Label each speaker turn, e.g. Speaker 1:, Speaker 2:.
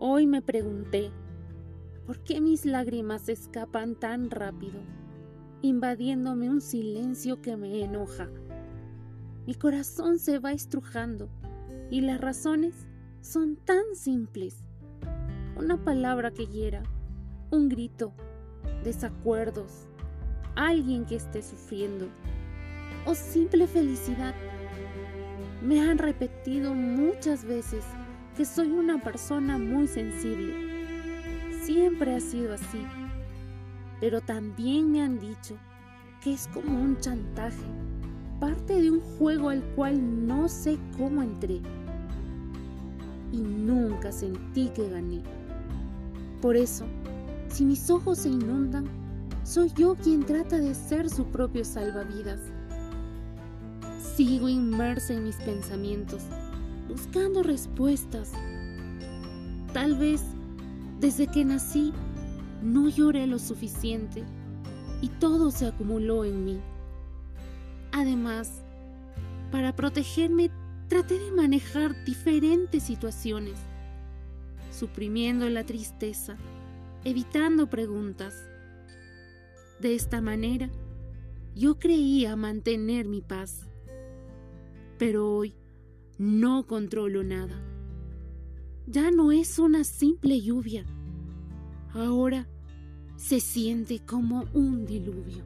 Speaker 1: Hoy me pregunté, ¿por qué mis lágrimas escapan tan rápido, invadiéndome un silencio que me enoja? Mi corazón se va estrujando y las razones son tan simples. Una palabra que hiera, un grito, desacuerdos, alguien que esté sufriendo o simple felicidad. Me han repetido muchas veces que soy una persona muy sensible. Siempre ha sido así. Pero también me han dicho que es como un chantaje parte de un juego al cual no sé cómo entré y nunca sentí que gané. Por eso, si mis ojos se inundan, soy yo quien trata de ser su propio salvavidas. Sigo inmersa en mis pensamientos, buscando respuestas. Tal vez desde que nací no lloré lo suficiente y todo se acumuló en mí. Además, para protegerme traté de manejar diferentes situaciones, suprimiendo la tristeza, evitando preguntas. De esta manera, yo creía mantener mi paz. Pero hoy no controlo nada. Ya no es una simple lluvia. Ahora se siente como un diluvio.